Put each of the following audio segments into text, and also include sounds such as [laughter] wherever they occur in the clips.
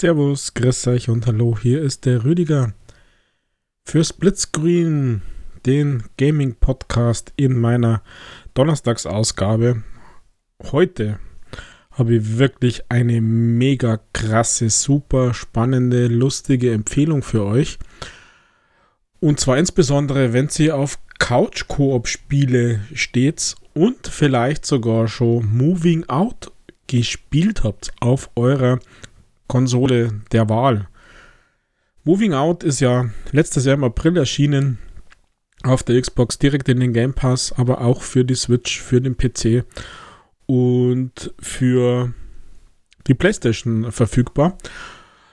Servus, grüß euch und hallo, hier ist der Rüdiger für Splitscreen, den Gaming-Podcast in meiner Donnerstagsausgabe. Heute habe ich wirklich eine mega krasse, super spannende, lustige Empfehlung für euch. Und zwar insbesondere, wenn ihr auf Couch-Koop-Spiele steht und vielleicht sogar schon Moving Out gespielt habt auf eurer Konsole der Wahl. Moving Out ist ja letztes Jahr im April erschienen auf der Xbox direkt in den Game Pass, aber auch für die Switch, für den PC und für die PlayStation verfügbar.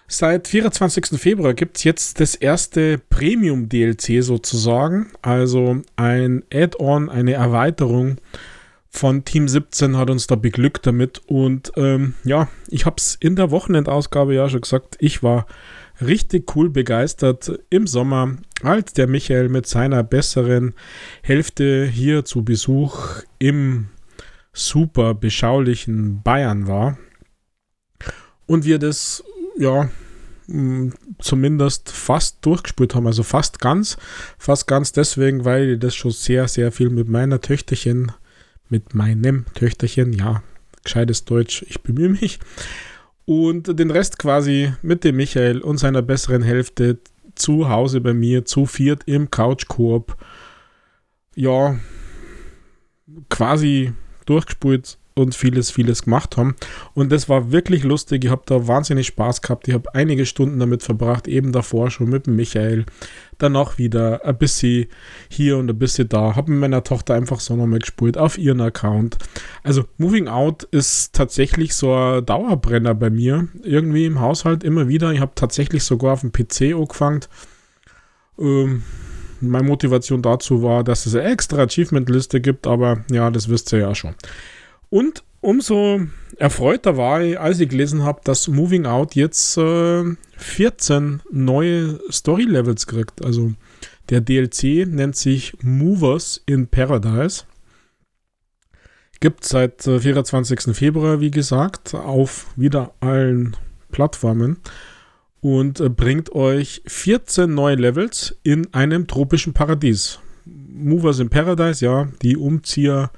Seit 24. Februar gibt es jetzt das erste Premium-DLC sozusagen, also ein Add-on, eine Erweiterung von Team 17 hat uns da beglückt damit. Und ähm, ja, ich habe es in der Wochenendausgabe ja schon gesagt, ich war richtig cool begeistert im Sommer, als der Michael mit seiner besseren Hälfte hier zu Besuch im super beschaulichen Bayern war. Und wir das, ja, zumindest fast durchgespielt haben, also fast ganz, fast ganz deswegen, weil ich das schon sehr, sehr viel mit meiner Töchterchen mit meinem Töchterchen, ja, gescheites Deutsch, ich bemühe mich. Und den Rest quasi mit dem Michael und seiner besseren Hälfte zu Hause bei mir, zu viert im Couch-Koop. Ja, quasi durchgespult und vieles, vieles gemacht haben. Und das war wirklich lustig. Ich habe da wahnsinnig Spaß gehabt. Ich habe einige Stunden damit verbracht, eben davor schon mit dem Michael. Danach wieder ein bisschen hier und ein bisschen da. Habe mit meiner Tochter einfach so nochmal gespielt auf ihren Account. Also Moving Out ist tatsächlich so ein Dauerbrenner bei mir. Irgendwie im Haushalt immer wieder. Ich habe tatsächlich sogar auf dem PC angefangen. Ähm, meine Motivation dazu war, dass es eine extra Achievement-Liste gibt, aber ja, das wisst ihr ja schon. Und umso erfreuter war ich, als ich gelesen habe, dass Moving Out jetzt äh, 14 neue Story-Levels kriegt. Also der DLC nennt sich Movers in Paradise. Gibt seit äh, 24. Februar, wie gesagt, auf wieder allen Plattformen und äh, bringt euch 14 neue Levels in einem tropischen Paradies. Movers in Paradise, ja, die Umzieher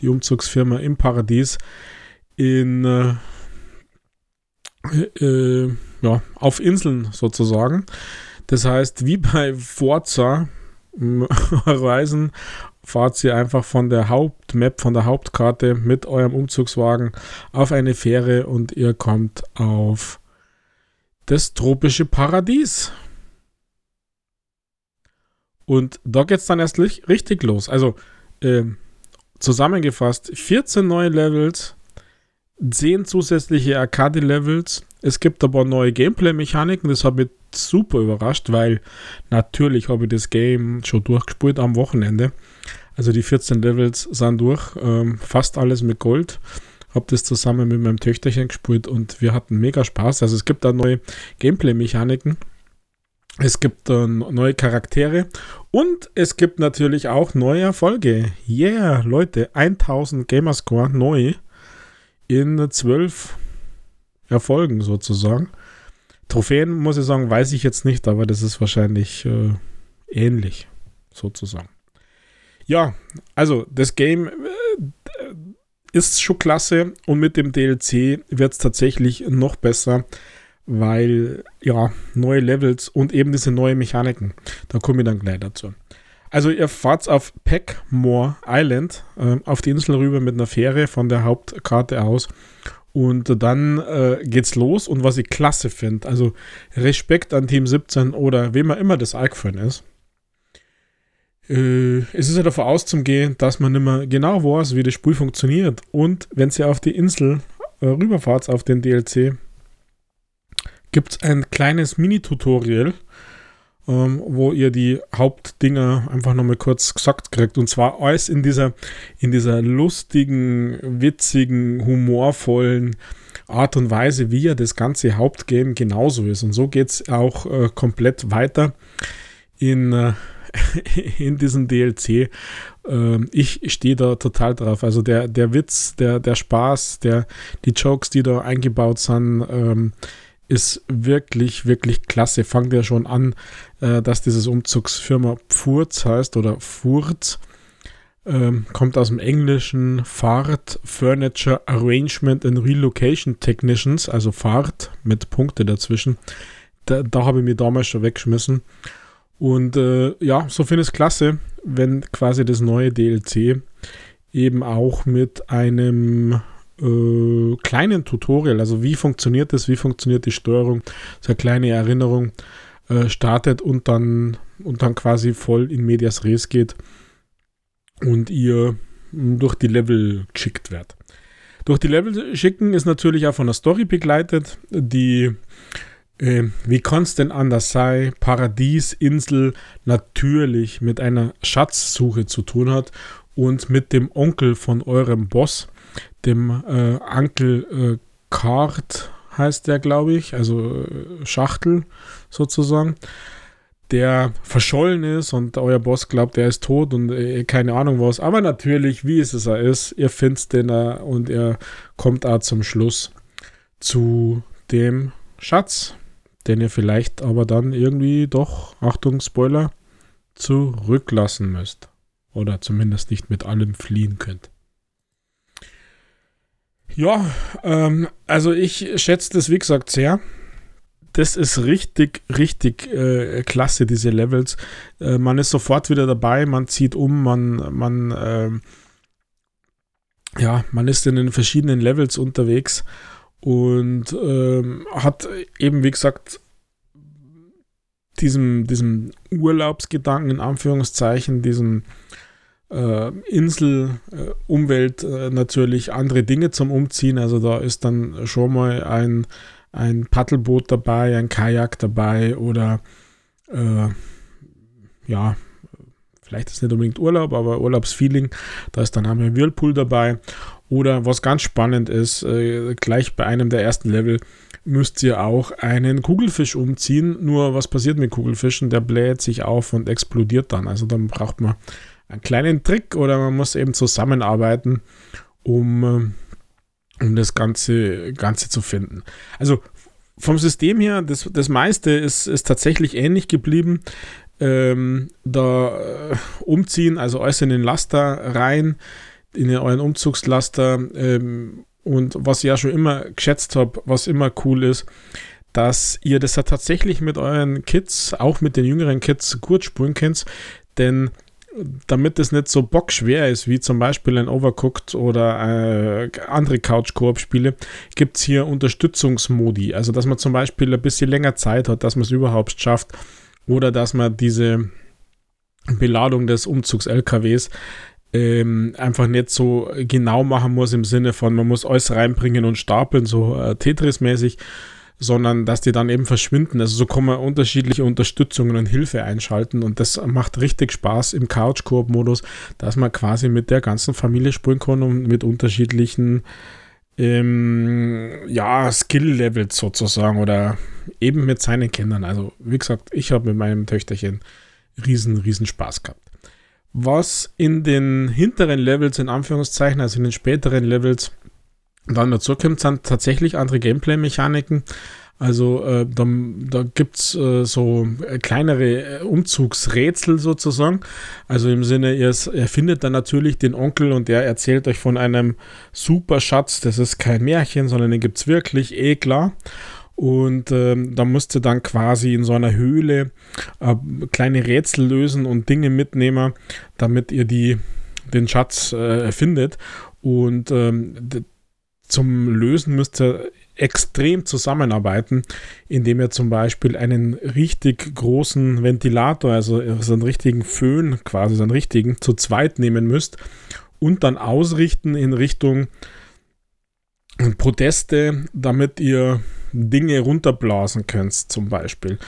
die Umzugsfirma im Paradies in äh, äh, ja, auf Inseln sozusagen. Das heißt, wie bei Forza [laughs] Reisen fahrt ihr einfach von der Hauptmap, von der Hauptkarte mit eurem Umzugswagen auf eine Fähre und ihr kommt auf das tropische Paradies. Und da geht es dann erst richtig los. Also, äh, zusammengefasst 14 neue Levels, 10 zusätzliche Arcade-Levels. Es gibt aber neue Gameplay-Mechaniken, das hat mich super überrascht, weil natürlich habe ich das Game schon durchgespielt am Wochenende. Also die 14 Levels sind durch, ähm, fast alles mit Gold. Habe das zusammen mit meinem Töchterchen gespielt und wir hatten mega Spaß. Also es gibt da neue Gameplay-Mechaniken. Es gibt äh, neue Charaktere und es gibt natürlich auch neue Erfolge. Yeah, Leute, 1000 Gamerscore neu in 12 Erfolgen sozusagen. Trophäen, muss ich sagen, weiß ich jetzt nicht, aber das ist wahrscheinlich äh, ähnlich sozusagen. Ja, also das Game äh, ist schon klasse und mit dem DLC wird es tatsächlich noch besser weil ja, neue Levels und eben diese neuen Mechaniken. Da komme ich dann gleich dazu. Also ihr fahrt auf Peckmore Island äh, auf die Insel rüber mit einer Fähre von der Hauptkarte aus und dann äh, geht's los und was ich klasse finde, also Respekt an Team 17 oder wem immer das Alkfan ist. Äh, es ist ja davon auszugehen, dass man immer genau weiß, wie das Spiel funktioniert und wenn ihr auf die Insel äh, rüberfahrt, auf den DLC, gibt es ein kleines Mini-Tutorial, ähm, wo ihr die Hauptdinger einfach nochmal kurz gesagt kriegt. Und zwar alles in dieser, in dieser lustigen, witzigen, humorvollen Art und Weise, wie ja das ganze Hauptgame genauso ist. Und so geht es auch äh, komplett weiter in, äh, [laughs] in diesem DLC. Äh, ich stehe da total drauf. Also der, der Witz, der, der Spaß, der, die Jokes, die da eingebaut sind, ähm, ist wirklich, wirklich klasse. Fangt ja schon an, äh, dass dieses Umzugsfirma Pfurz heißt oder Furz. Ähm, kommt aus dem Englischen Fahrt Furniture Arrangement and Relocation Technicians, also Fahrt mit Punkte dazwischen. Da, da habe ich mir damals schon weggeschmissen. Und äh, ja, so finde ich es klasse, wenn quasi das neue DLC eben auch mit einem äh, kleinen Tutorial, also wie funktioniert das, wie funktioniert die Steuerung, so eine kleine Erinnerung äh, startet und dann, und dann quasi voll in Medias Res geht und ihr durch die Level geschickt werdet. Durch die Level schicken ist natürlich auch von der Story begleitet, die äh, wie kann es denn anders sein, Paradiesinsel natürlich mit einer Schatzsuche zu tun hat und mit dem Onkel von eurem Boss, dem äh, Onkel äh, Card heißt der, glaube ich, also äh, Schachtel sozusagen, der verschollen ist und euer Boss glaubt, er ist tot und äh, keine Ahnung was. Aber natürlich, wie es er ist, ihr findet den und er kommt auch zum Schluss zu dem Schatz, den ihr vielleicht aber dann irgendwie doch, Achtung, Spoiler, zurücklassen müsst. Oder zumindest nicht mit allem fliehen könnt. Ja, ähm, also ich schätze das, wie gesagt, sehr. Das ist richtig, richtig äh, klasse, diese Levels. Äh, man ist sofort wieder dabei, man zieht um, man, man, äh, ja, man ist in den verschiedenen Levels unterwegs und ähm, hat eben, wie gesagt, diesem, diesem Urlaubsgedanken in Anführungszeichen, diesem äh, Insel, äh, Umwelt äh, natürlich andere Dinge zum Umziehen. Also da ist dann schon mal ein, ein Paddelboot dabei, ein Kajak dabei oder äh, ja, vielleicht ist nicht unbedingt Urlaub, aber Urlaubsfeeling. Da ist dann haben wir Whirlpool dabei. Oder was ganz spannend ist, äh, gleich bei einem der ersten Level müsst ihr auch einen Kugelfisch umziehen. Nur was passiert mit Kugelfischen? Der bläht sich auf und explodiert dann. Also dann braucht man einen kleinen Trick oder man muss eben zusammenarbeiten, um, äh, um das Ganze, Ganze zu finden. Also vom System her, das, das meiste ist, ist tatsächlich ähnlich geblieben. Ähm, da äh, umziehen, also alles in den Laster rein, in euren Umzugslaster. Ähm, und was ich ja schon immer geschätzt habe, was immer cool ist, dass ihr das ja tatsächlich mit euren Kids, auch mit den jüngeren Kids, gut spulen könnt. Denn damit es nicht so bockschwer ist, wie zum Beispiel ein Overcooked oder äh, andere Couch-Koop-Spiele, gibt es hier Unterstützungsmodi. Also, dass man zum Beispiel ein bisschen länger Zeit hat, dass man es überhaupt schafft oder dass man diese Beladung des Umzugs-LKWs ähm, einfach nicht so genau machen muss im Sinne von, man muss alles reinbringen und stapeln, so äh, Tetris-mäßig, sondern dass die dann eben verschwinden. Also so kann man unterschiedliche Unterstützungen und Hilfe einschalten und das macht richtig Spaß im Couch-Koop-Modus, dass man quasi mit der ganzen Familie spielen kann und mit unterschiedlichen ähm, ja, Skill-Levels sozusagen oder eben mit seinen Kindern. Also wie gesagt, ich habe mit meinem Töchterchen riesen, riesen Spaß gehabt. Was in den hinteren Levels, in Anführungszeichen, also in den späteren Levels, dann dazu kommt, sind tatsächlich andere Gameplay-Mechaniken. Also äh, da, da gibt es äh, so kleinere äh, Umzugsrätsel sozusagen. Also im Sinne, ihr findet dann natürlich den Onkel und der erzählt euch von einem super Schatz. Das ist kein Märchen, sondern den gibt es wirklich, eh klar. Und ähm, da du dann quasi in so einer Höhle äh, kleine Rätsel lösen und Dinge mitnehmen, damit ihr die, den Schatz äh, findet. Und ähm, zum Lösen müsst ihr extrem zusammenarbeiten, indem ihr zum Beispiel einen richtig großen Ventilator, also so einen richtigen Föhn, quasi so einen richtigen, zu zweit nehmen müsst und dann ausrichten in Richtung Proteste, damit ihr Dinge runterblasen könnt, zum Beispiel.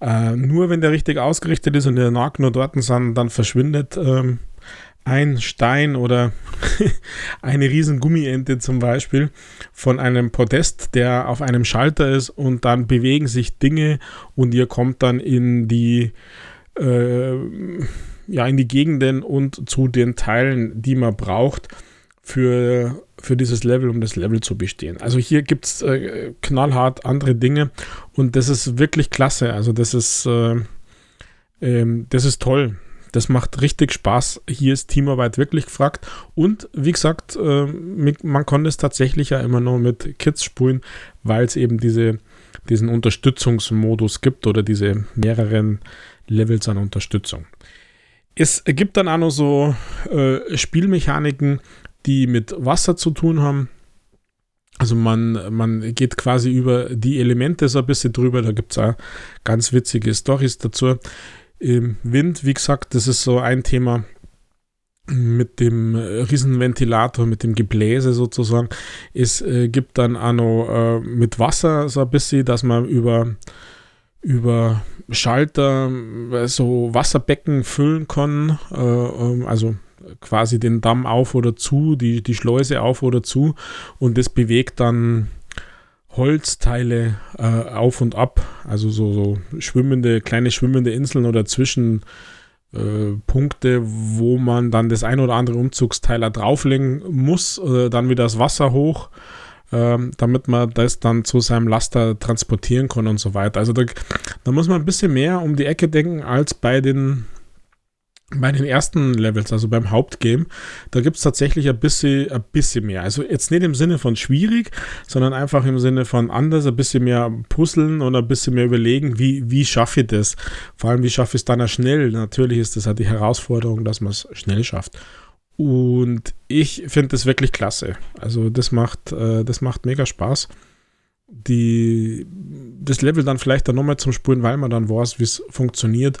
Äh, nur wenn der richtig ausgerichtet ist und der Nag nur dort sind, dann verschwindet ähm, ein Stein oder [laughs] eine riesen Gummiente zum Beispiel von einem Podest, der auf einem Schalter ist und dann bewegen sich Dinge und ihr kommt dann in die äh, ja in die Gegenden und zu den Teilen, die man braucht für für dieses Level, um das Level zu bestehen. Also hier gibt es äh, knallhart andere Dinge und das ist wirklich klasse. Also das ist, äh, ähm, das ist toll. Das macht richtig Spaß. Hier ist Teamarbeit wirklich gefragt. Und wie gesagt, äh, man konnte es tatsächlich ja immer noch mit Kids spulen, weil es eben diese, diesen Unterstützungsmodus gibt oder diese mehreren Levels an Unterstützung. Es gibt dann auch noch so äh, Spielmechaniken, die mit Wasser zu tun haben. Also man, man geht quasi über die Elemente so ein bisschen drüber. Da gibt es auch ganz witzige Stories dazu. Wind, wie gesagt, das ist so ein Thema mit dem Riesenventilator, mit dem Gebläse sozusagen. Es äh, gibt dann auch noch äh, mit Wasser so ein bisschen, dass man über, über Schalter äh, so Wasserbecken füllen kann. Äh, ähm, also quasi den Damm auf oder zu, die, die Schleuse auf oder zu und das bewegt dann Holzteile äh, auf und ab, also so, so schwimmende, kleine schwimmende Inseln oder Zwischenpunkte, äh, wo man dann das ein oder andere Umzugsteiler drauflegen muss, äh, dann wieder das Wasser hoch, äh, damit man das dann zu seinem Laster transportieren kann und so weiter. Also da, da muss man ein bisschen mehr um die Ecke denken als bei den bei den ersten Levels, also beim Hauptgame, da gibt es tatsächlich ein bisschen, ein bisschen mehr. Also jetzt nicht im Sinne von schwierig, sondern einfach im Sinne von anders, ein bisschen mehr puzzeln und ein bisschen mehr überlegen, wie, wie schaffe ich das? Vor allem, wie schaffe ich es dann schnell? Natürlich ist das halt die Herausforderung, dass man es schnell schafft. Und ich finde das wirklich klasse. Also das macht, äh, das macht mega Spaß. Die, das Level dann vielleicht dann nochmal zum Spulen, weil man dann weiß, wie es funktioniert.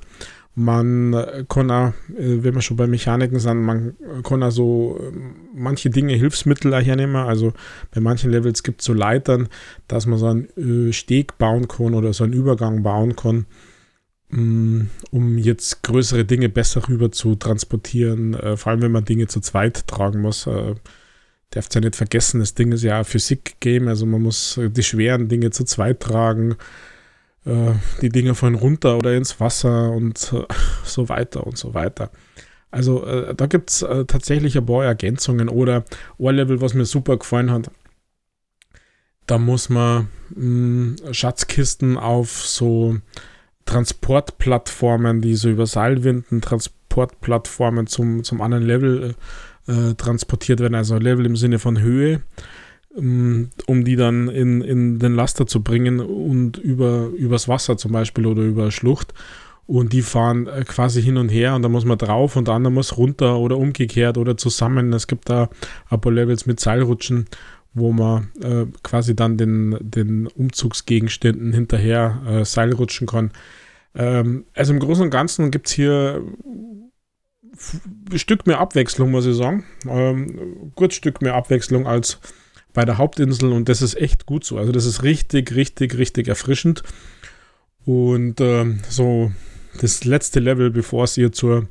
Man kann auch, äh, wenn wir schon bei Mechaniken sind, man kann auch so äh, manche Dinge, Hilfsmittel hernehmen. Also bei manchen Levels gibt es so Leitern, dass man so einen äh, Steg bauen kann oder so einen Übergang bauen kann, mm, um jetzt größere Dinge besser rüber zu transportieren. Vor allem, wenn man Dinge zu zweit tragen muss. Darf ja nicht vergessen, das Ding ist ja ein Physik-Game, also man muss die schweren Dinge zu zweit tragen äh, die Dinge von runter oder ins Wasser und äh, so weiter und so weiter. Also äh, da gibt es äh, tatsächlich ein paar Ergänzungen oder Ohrlevel, was mir super gefallen hat. Da muss man mh, hm, Schatzkisten auf so Transportplattformen, die so über Seilwinden, Transportplattformen zum, zum anderen Level äh, transportiert werden. Also Level im Sinne von Höhe um die dann in, in den Laster zu bringen und über, übers Wasser zum Beispiel oder über Schlucht. Und die fahren äh, quasi hin und her und da muss man drauf und der andere muss runter oder umgekehrt oder zusammen. Es gibt da ein paar Levels mit Seilrutschen, wo man äh, quasi dann den, den Umzugsgegenständen hinterher äh, Seilrutschen kann. Ähm, also im Großen und Ganzen gibt es hier ein Stück mehr Abwechslung, muss ich sagen. Ähm, gut Stück mehr Abwechslung als bei der Hauptinsel und das ist echt gut so. Also das ist richtig, richtig, richtig erfrischend. Und äh, so das letzte Level, bevor es hier zur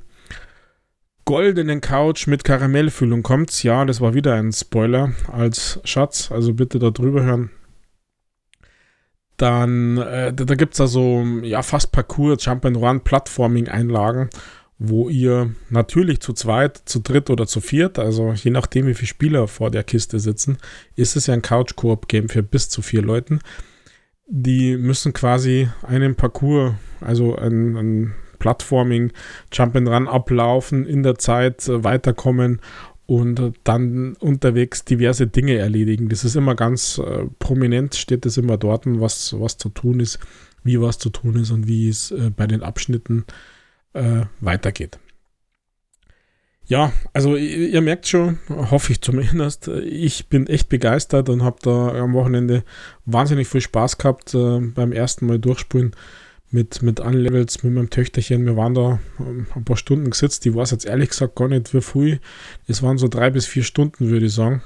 goldenen Couch mit Karamellfüllung kommt, ja, das war wieder ein Spoiler als Schatz, also bitte da drüber hören. Dann, äh, da, da gibt es also, ja, fast Parcours, Jump and Run, Plattforming-Einlagen wo ihr natürlich zu zweit, zu dritt oder zu viert, also je nachdem, wie viele Spieler vor der Kiste sitzen, ist es ja ein Couch-Koop-Game für bis zu vier Leuten. Die müssen quasi einen Parcours, also ein, ein Plattforming, Jump and Run ablaufen, in der Zeit äh, weiterkommen und dann unterwegs diverse Dinge erledigen. Das ist immer ganz äh, prominent, steht das immer dort, was, was zu tun ist, wie was zu tun ist und wie es äh, bei den Abschnitten äh, äh, weitergeht. Ja, also ihr, ihr, merkt schon, hoffe ich zumindest, ich bin echt begeistert und habe da am Wochenende wahnsinnig viel Spaß gehabt äh, beim ersten Mal durchspielen mit, mit allen Levels, mit meinem Töchterchen. Wir waren da ähm, ein paar Stunden gesetzt, die war es jetzt ehrlich gesagt gar nicht wie früh. Es waren so drei bis vier Stunden, würde ich sagen.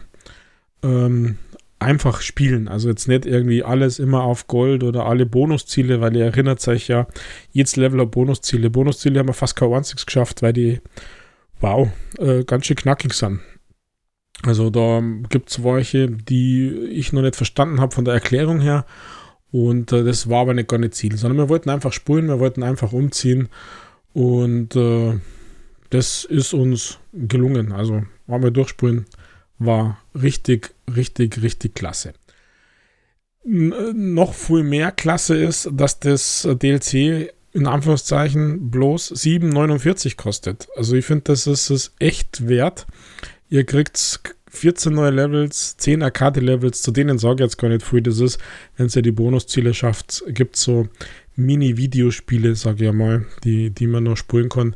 Ähm, einfach spielen. Also jetzt nicht irgendwie alles immer auf Gold oder alle Bonusziele, weil ihr erinnert euch ja, jedes Level hat Bonusziele. Bonusziele haben wir fast kein einziges geschafft, weil die, wow, äh, ganz schön knackig sind. Also da gibt es welche, die ich noch nicht verstanden habe von der Erklärung her. Und äh, das war aber nicht gar nicht Ziel, sondern wir wollten einfach spulen, wir wollten einfach umziehen. Und äh, das ist uns gelungen. Also wollen wir durchspulen war richtig, richtig, richtig klasse. N noch viel mehr klasse ist, dass das DLC in Anführungszeichen bloß 7,49 kostet. Also ich finde, das ist es echt wert. Ihr kriegt 14 neue Levels, 10 Arcade-Levels, zu denen sage ich jetzt gar nicht viel. Das ist, wenn es ja die Bonusziele schafft, gibt so Mini-Videospiele, sage ich mal, die, die man noch spielen kann.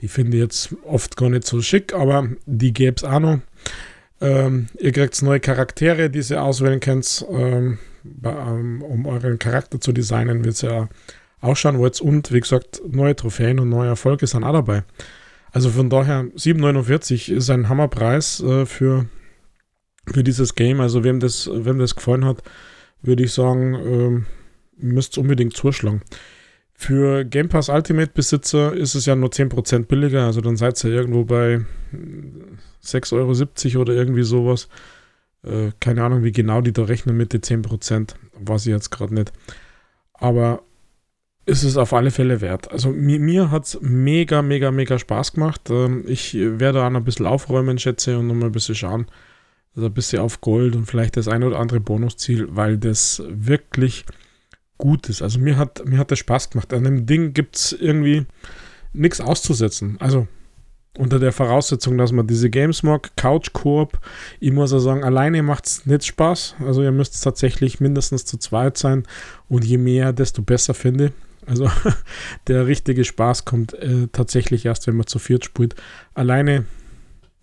Die finde ich jetzt oft gar nicht so schick, aber die gäbe es auch noch. Ähm, ihr kriegt neue Charaktere, die ihr auswählen könnt. Ähm, ähm, um euren Charakter zu designen, wird ja ausschauen wollt. Und wie gesagt, neue Trophäen und neue Erfolge sind auch dabei. Also von daher, 7,49 ist ein Hammerpreis äh, für, für dieses Game. Also wem das, wem das gefallen hat, würde ich sagen, ähm, müsst unbedingt zuschlagen. Für Game Pass Ultimate Besitzer ist es ja nur 10% billiger, also dann seid ihr irgendwo bei 6,70 Euro oder irgendwie sowas. Äh, keine Ahnung, wie genau die da rechnen mit den 10%, weiß ich jetzt gerade nicht. Aber ist es auf alle Fälle wert. Also mir, mir hat es mega, mega, mega Spaß gemacht. Ähm, ich werde noch ein bisschen aufräumen, schätze, und nochmal ein bisschen schauen. Also ein bisschen auf Gold und vielleicht das ein oder andere Bonusziel, weil das wirklich gut ist. Also mir hat, mir hat das Spaß gemacht. An dem Ding gibt es irgendwie nichts auszusetzen. Also unter der Voraussetzung, dass man diese Games mag, Couch Coop, ich muss auch sagen, alleine macht es nicht Spaß. Also ihr müsst tatsächlich mindestens zu zweit sein und je mehr, desto besser finde. Also [laughs] der richtige Spaß kommt äh, tatsächlich erst, wenn man zu viert spielt. Alleine,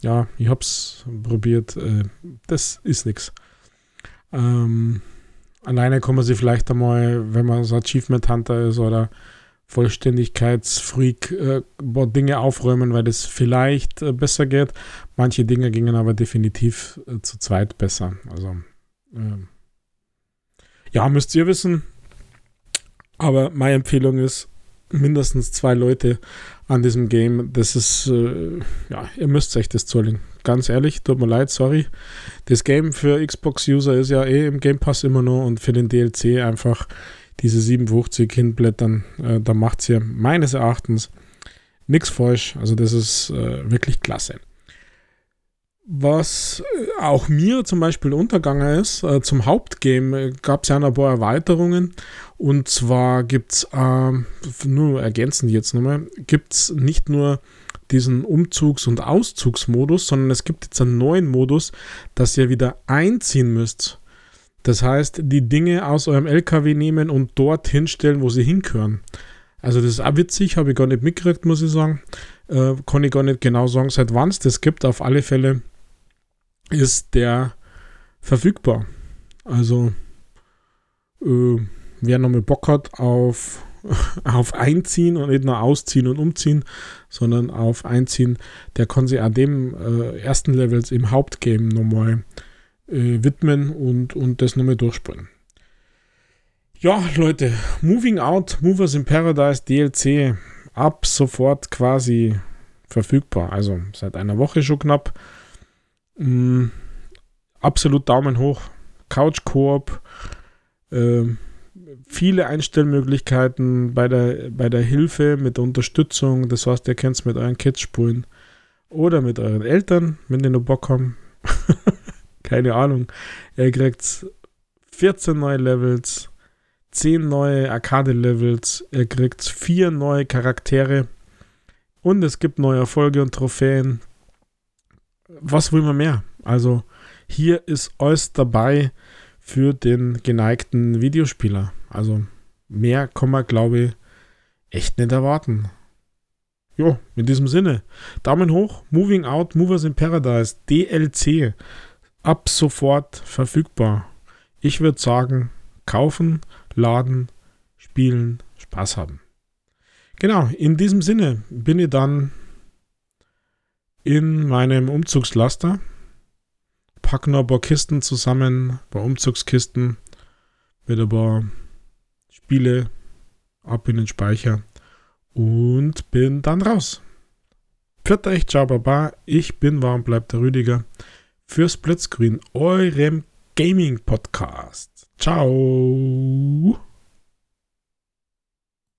ja, ich habe es probiert, äh, das ist nichts. Ähm, alleine kann man sich vielleicht einmal, wenn man so Achievement Hunter ist oder Vollständigkeitsfreak, äh, Dinge aufräumen, weil das vielleicht äh, besser geht. Manche Dinge gingen aber definitiv äh, zu zweit besser. Also, ähm, ja, müsst ihr wissen. Aber meine Empfehlung ist, mindestens zwei Leute an diesem Game. Das ist, äh, ja, ihr müsst euch das zulegen. Ganz ehrlich, tut mir leid, sorry. Das Game für Xbox-User ist ja eh im Game Pass immer nur und für den DLC einfach diese 57 hinblättern. Äh, da macht es ja meines Erachtens nichts falsch. Also das ist äh, wirklich klasse. Was äh, auch mir zum Beispiel untergegangen ist, äh, zum Hauptgame äh, gab es ja ein paar Erweiterungen. Und zwar gibt es, äh, nur ergänzen jetzt nochmal, gibt es nicht nur diesen Umzugs- und Auszugsmodus, sondern es gibt jetzt einen neuen Modus, dass ihr wieder einziehen müsst. Das heißt, die Dinge aus eurem LKW nehmen und dort hinstellen, wo sie hinkören. Also das ist auch witzig, habe ich gar nicht mitgekriegt, muss ich sagen. Äh, kann ich gar nicht genau sagen, seit wann es das gibt. Auf alle Fälle ist der verfügbar. Also äh, wer nochmal Bock hat auf, [laughs] auf Einziehen und nicht nur Ausziehen und Umziehen, sondern auf Einziehen, der kann sich an dem äh, ersten Levels im Hauptgame nochmal äh, widmen und, und das nochmal durchspielen. Ja, Leute, Moving Out, Movers in Paradise DLC ab sofort quasi verfügbar. Also seit einer Woche schon knapp. Mm, absolut Daumen hoch. Couch Koop. Äh, viele Einstellmöglichkeiten bei der, bei der Hilfe, mit der Unterstützung. Das heißt, ihr könnt es mit euren Kids spulen. Oder mit euren Eltern, wenn die noch Bock haben. [laughs] Keine Ahnung. Ihr kriegt 14 neue Levels, 10 neue Arcade-Levels, ihr kriegt 4 neue Charaktere und es gibt neue Erfolge und Trophäen was will man mehr? Also hier ist alles dabei für den geneigten Videospieler. Also mehr kann man, glaube ich, echt nicht erwarten. Jo, in diesem Sinne, Daumen hoch, Moving Out, Movers in Paradise, DLC, ab sofort verfügbar. Ich würde sagen, kaufen, laden, spielen, Spaß haben. Genau, in diesem Sinne bin ich dann in meinem Umzugslaster, packe noch ein paar Kisten zusammen, ein paar Umzugskisten mit ein paar Spiele ab in den Speicher und bin dann raus. Pfiat euch, ciao, baba. Ich bin warm, bleibt der Rüdiger für Splitscreen, eurem Gaming-Podcast. Ciao.